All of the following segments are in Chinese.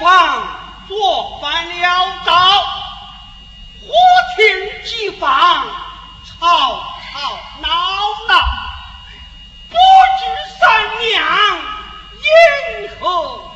方做饭了招，忽听即房，吵吵闹闹，不知三娘因何？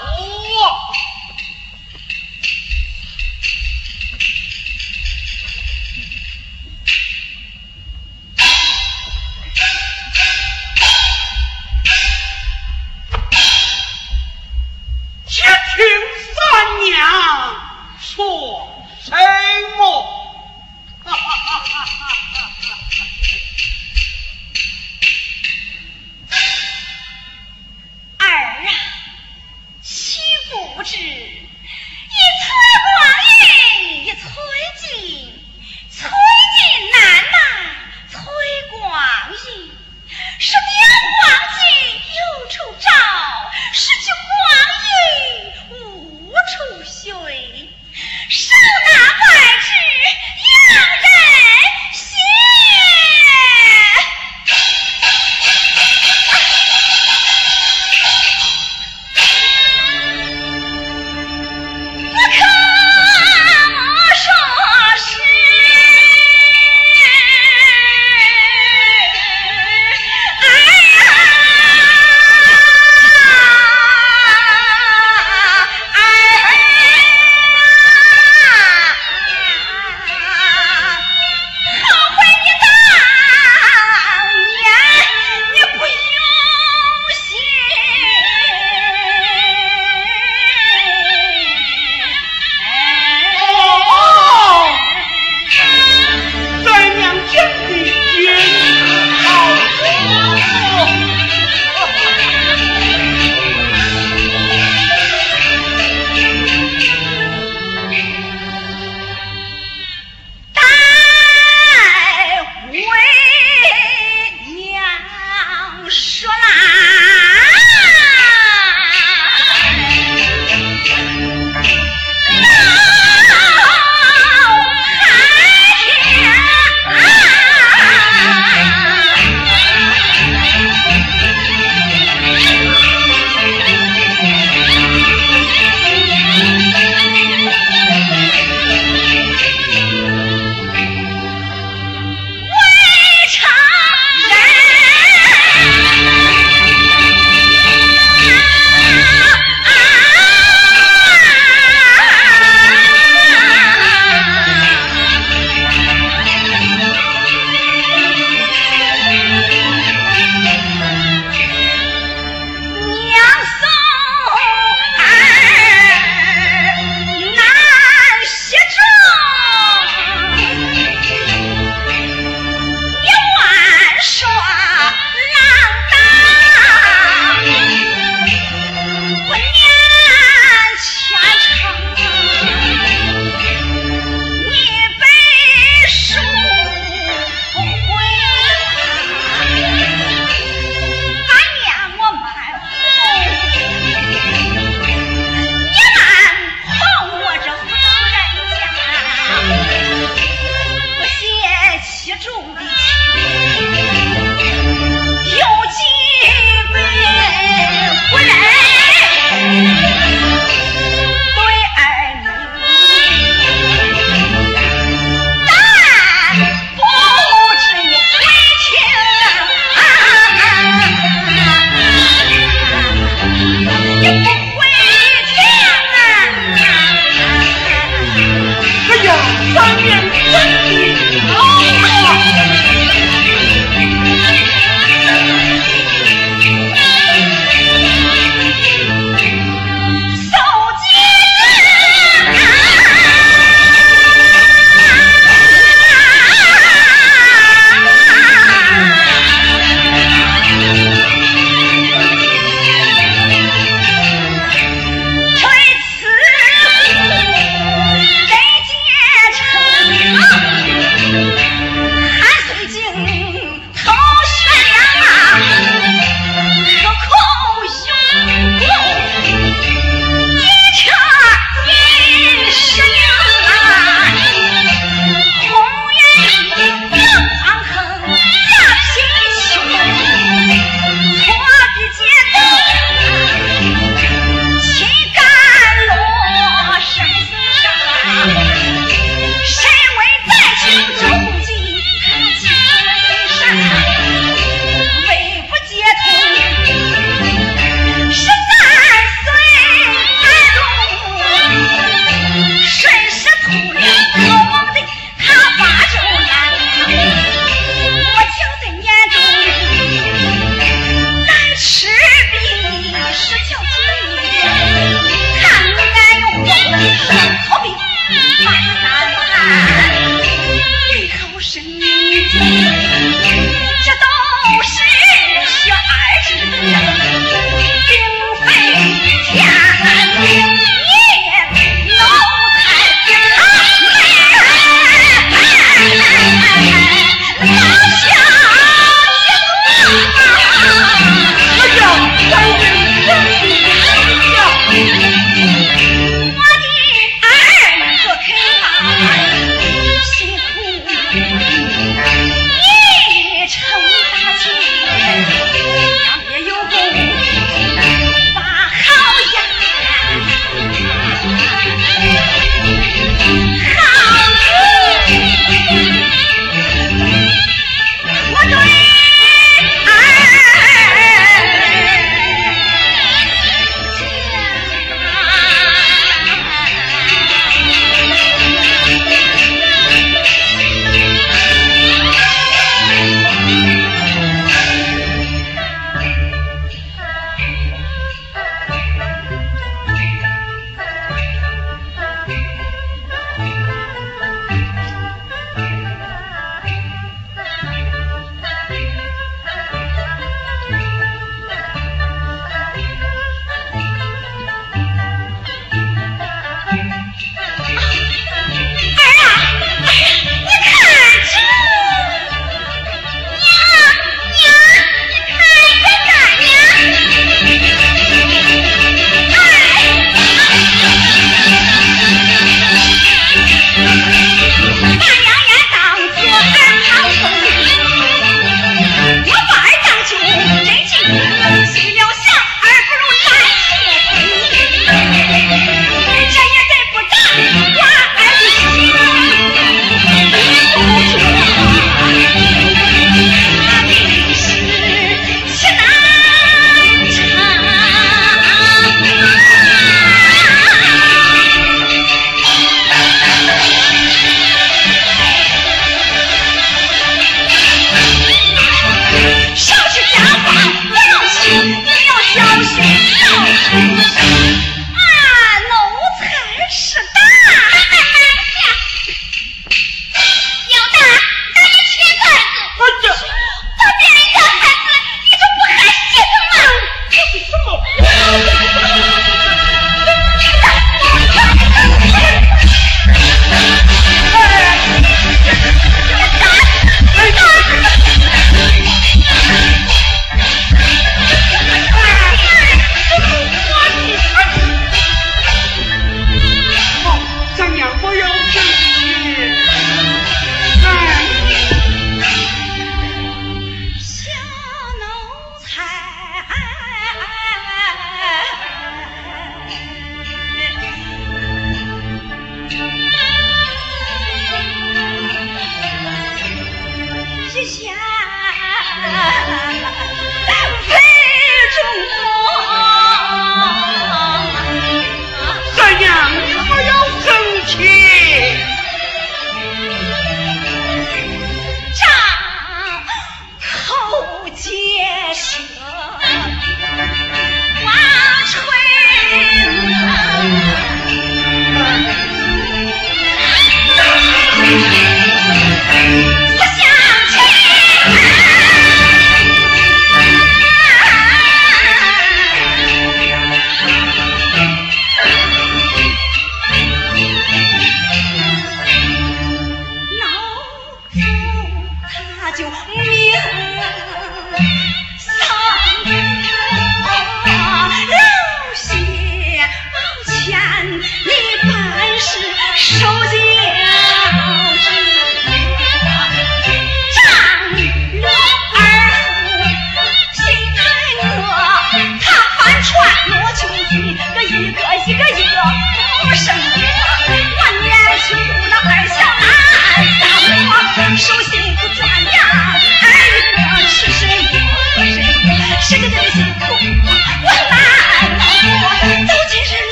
Oh!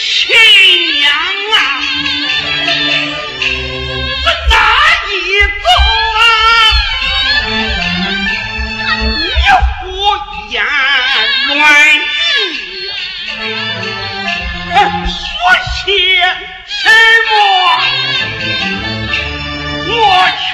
亲娘啊，我哪里做啊？你胡言乱语，说些什么？我却。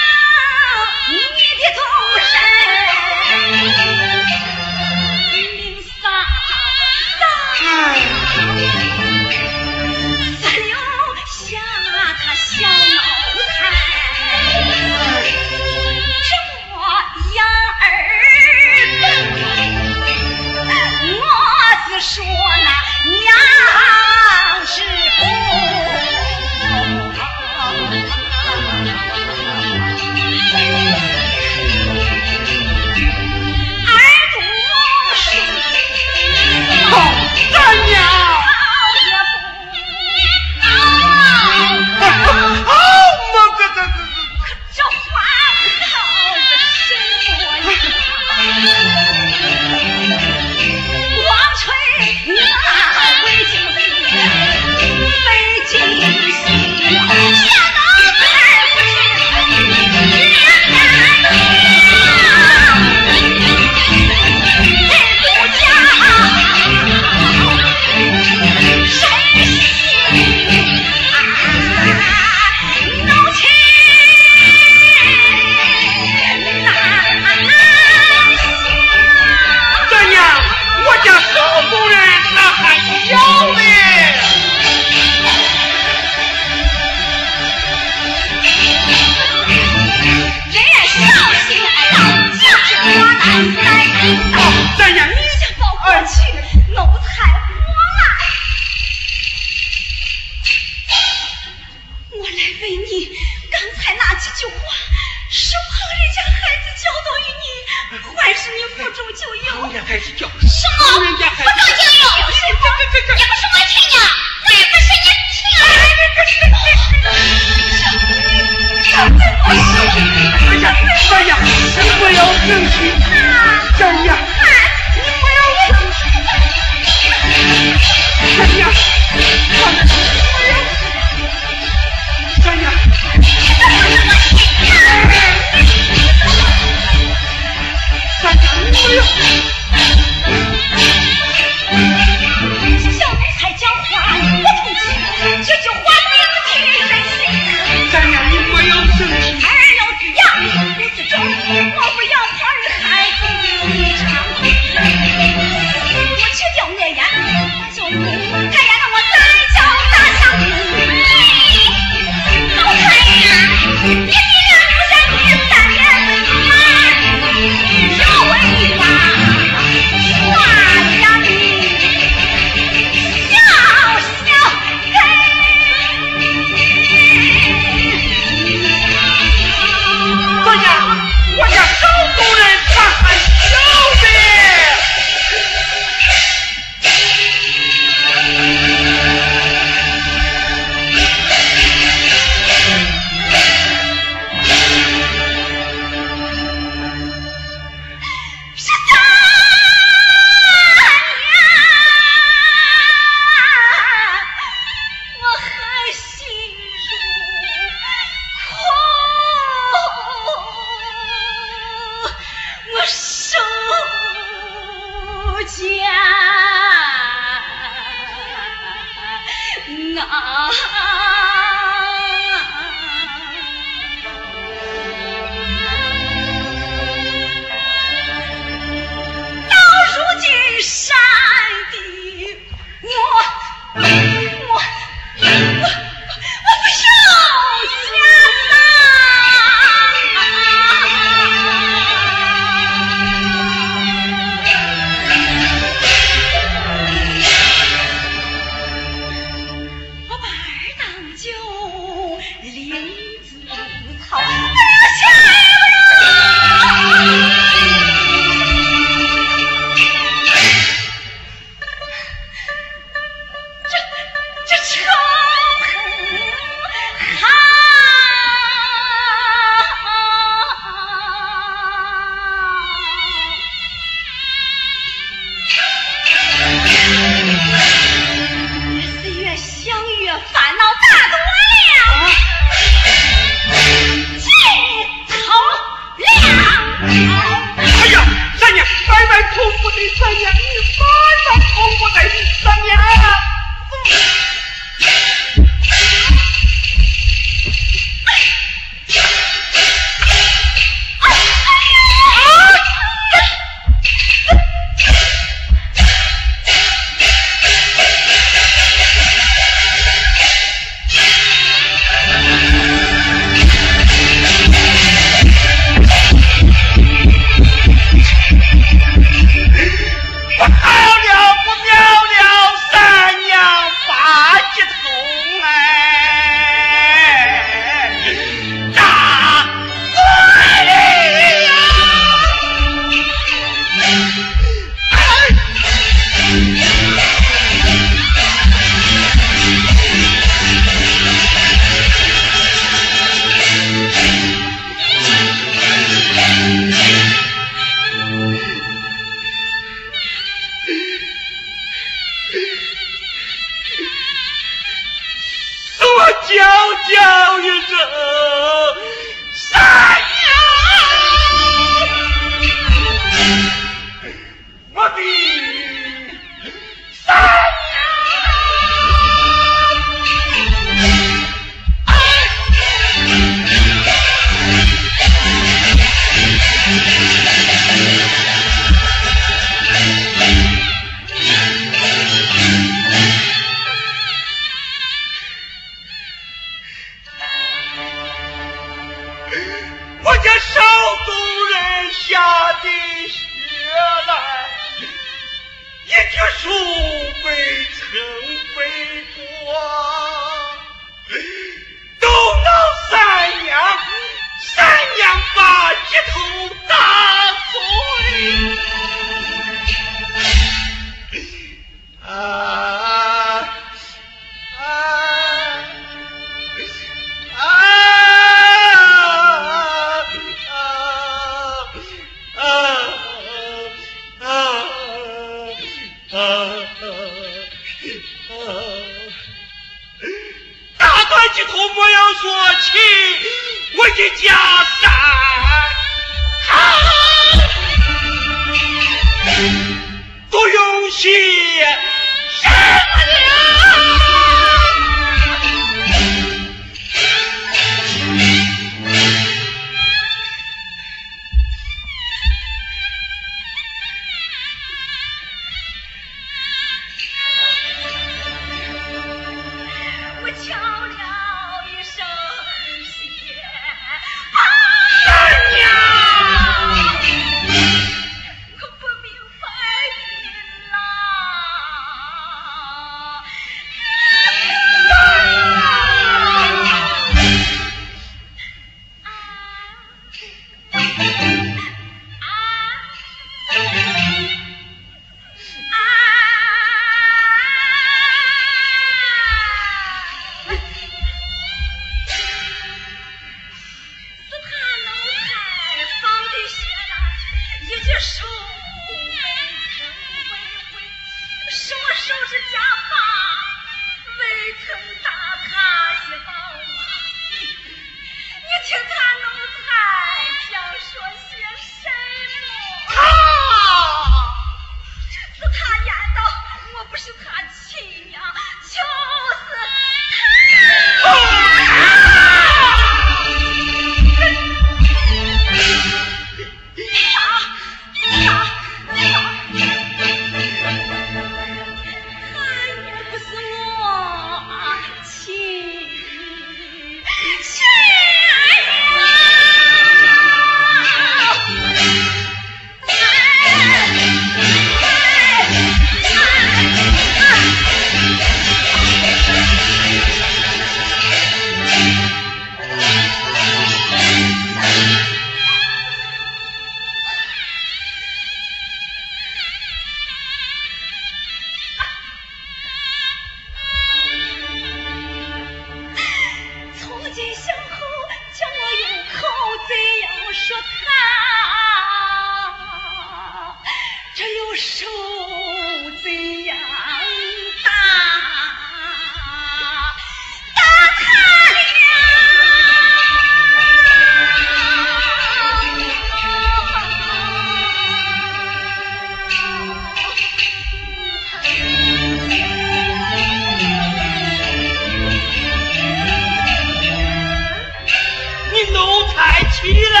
快起来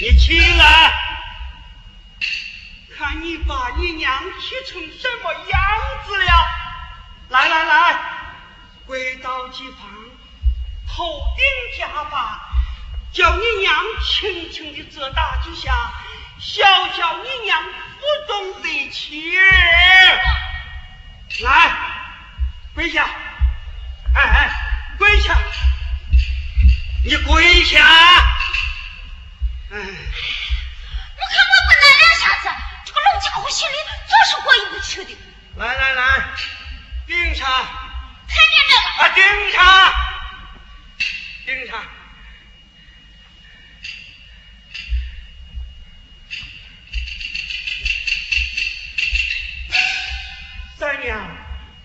你起来。看你把你娘气成什么样子了。来来来跪倒几旁头顶家法叫你娘轻轻的折打几下小小你娘不懂得气来跪下。哎哎跪下。你跪下！哎，我看我不来两下子，这个龙家伙心里总是过意不去的。来来来，顶下！看见这个？啊，盯下！盯下！三娘，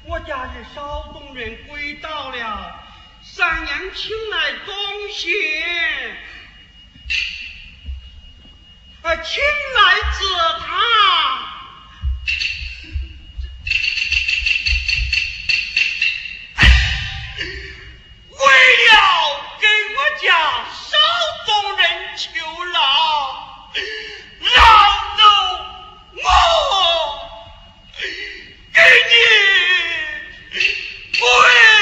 我家的少东人跪倒了。三娘请来东西啊请来紫檀为了给我家少主人求饶饶了我给你跪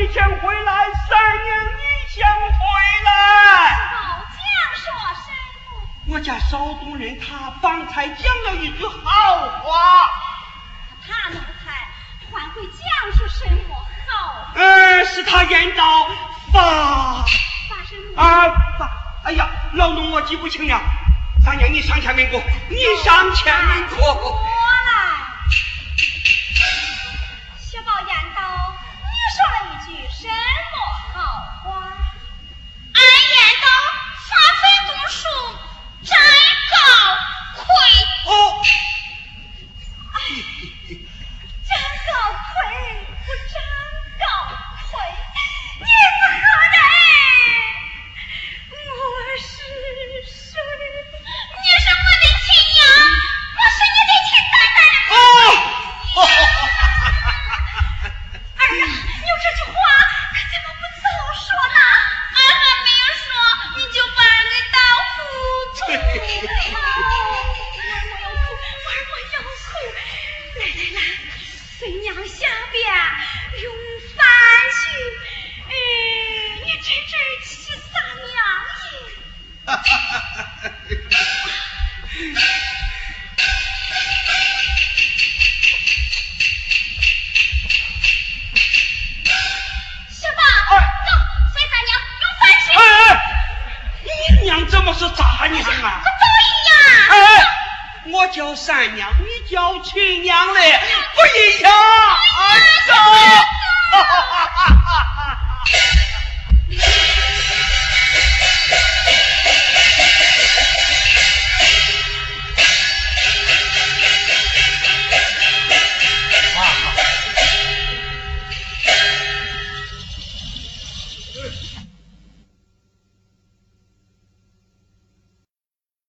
你想回来，三娘你想回来。我家少东人，他方才讲了一句好话。他奴才还会讲出什么好？呃，是他言道发发？啊发！哎呀，老奴我记不清了。三娘，你上前问过，你上前问过。